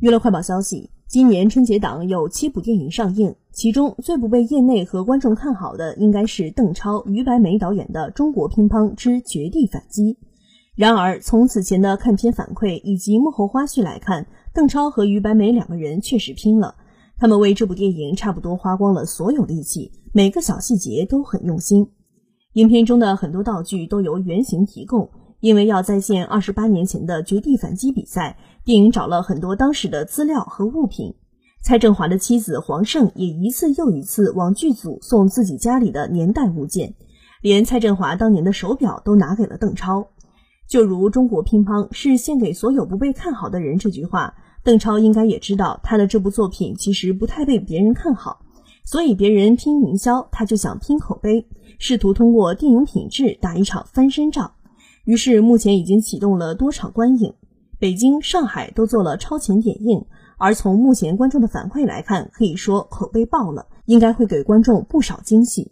娱乐快报消息：今年春节档有七部电影上映，其中最不被业内和观众看好的，应该是邓超、于白眉导演的《中国乒乓之绝地反击》。然而，从此前的看片反馈以及幕后花絮来看，邓超和于白眉两个人确实拼了。他们为这部电影差不多花光了所有力气，每个小细节都很用心。影片中的很多道具都由原型提供。因为要再现二十八年前的绝地反击比赛，电影找了很多当时的资料和物品。蔡振华的妻子黄胜也一次又一次往剧组送自己家里的年代物件，连蔡振华当年的手表都拿给了邓超。就如“中国乒乓是献给所有不被看好的人”这句话，邓超应该也知道他的这部作品其实不太被别人看好，所以别人拼营销，他就想拼口碑，试图通过电影品质打一场翻身仗。于是，目前已经启动了多场观影，北京、上海都做了超前点映。而从目前观众的反馈来看，可以说口碑爆了，应该会给观众不少惊喜。